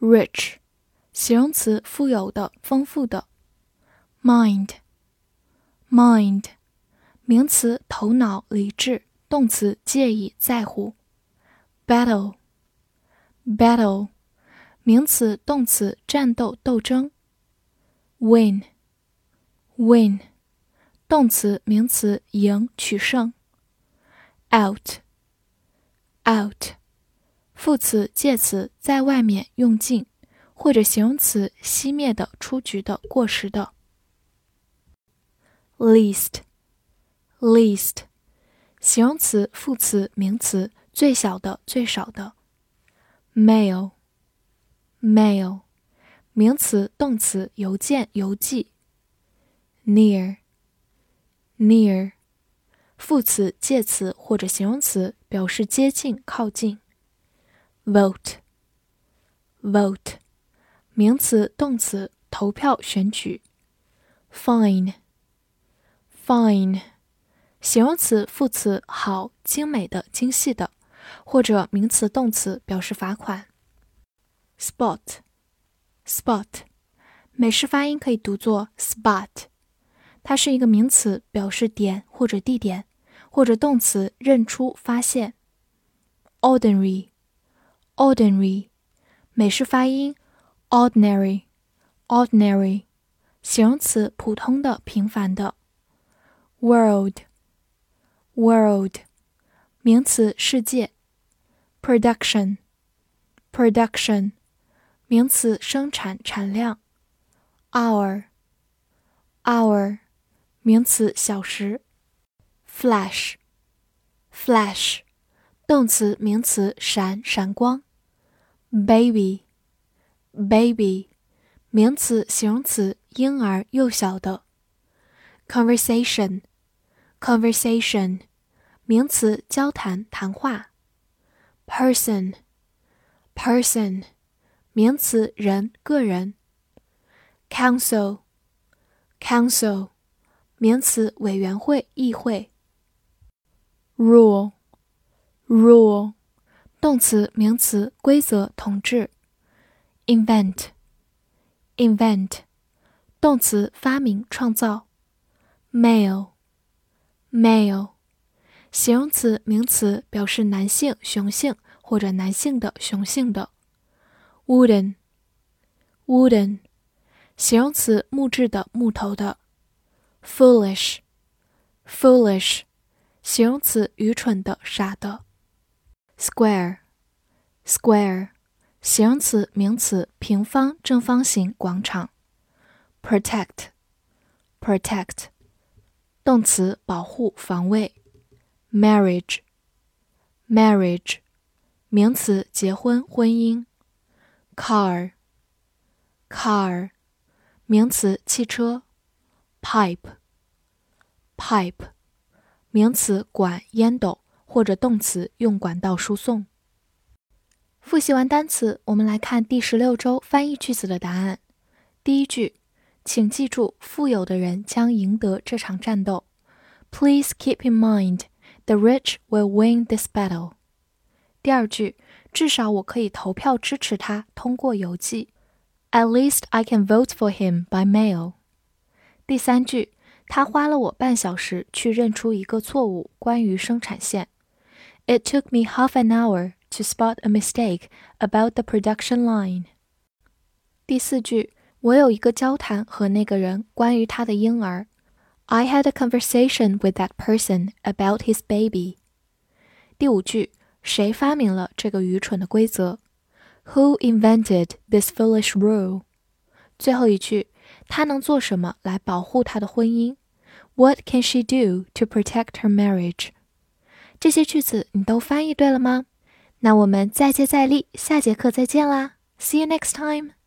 Rich，rich，形容词，富有的，丰富的。Mind，mind，名词，头脑，理智。动词，介意，在乎。Battle，battle，名词，动词，战斗，斗争。Win，win，动词，名词，赢，取胜。Out，out。 副词、介词在外面用尽，或者形容词熄灭的、出局的、过时的。least，least，形容词、副词、名词最小的、最少的。mail，mail，名词、动词邮件、邮寄。near，near，副词、介词或者形容词表示接近、靠近。vote，vote，名词、动词，投票、选举。fine，fine，形容词、副词，好、精美的、精细的，或者名词、动词，表示罚款。spot，spot，美式发音可以读作 spot，它是一个名词，表示点或者地点，或者动词，认出、发现。ordinary。ordinary，美式发音 ordinary，ordinary，形容词普通的、平凡的。world，world，名词世界。production，production，名词生产、产量。hour，hour，名词小时。flash，flash，动词、名词闪、闪光。baby，baby，名词、形容词，婴儿、幼小的。conversation，conversation，名词，交谈、谈话。person，person，名词，人、个人。council，council，名词，委员会、议会。rule，rule。 动词、名词，规则、统治。invent，invent，动词，发明、创造。male，male，形容词、名词，表示男性、雄性或者男性的、雄性的。wooden，wooden，形容词，木质的、木头的。foolish，foolish，形容词，愚蠢的、傻的。Square，square，形容词、名词，平方、正方形、广场。Protect，protect，动词，保护、防卫。Marriage，marriage，名词，结婚、婚姻。Car，car，名词，汽车。Pipe，pipe，名词，管、烟斗。或者动词用管道输送。复习完单词，我们来看第十六周翻译句子的答案。第一句，请记住，富有的人将赢得这场战斗。Please keep in mind, the rich will win this battle。第二句，至少我可以投票支持他，通过邮寄。At least I can vote for him by mail。第三句，他花了我半小时去认出一个错误，关于生产线。It took me half an hour to spot a mistake about the production line. 第四句，我有一个交谈和那个人关于他的婴儿。I had a conversation with that person about his baby. 第五句，谁发明了这个愚蠢的规则？Who invented this foolish rule? 最后一句，她能做什么来保护她的婚姻？What can she do to protect her marriage? 这些句子你都翻译对了吗？那我们再接再厉，下节课再见啦 See you next time.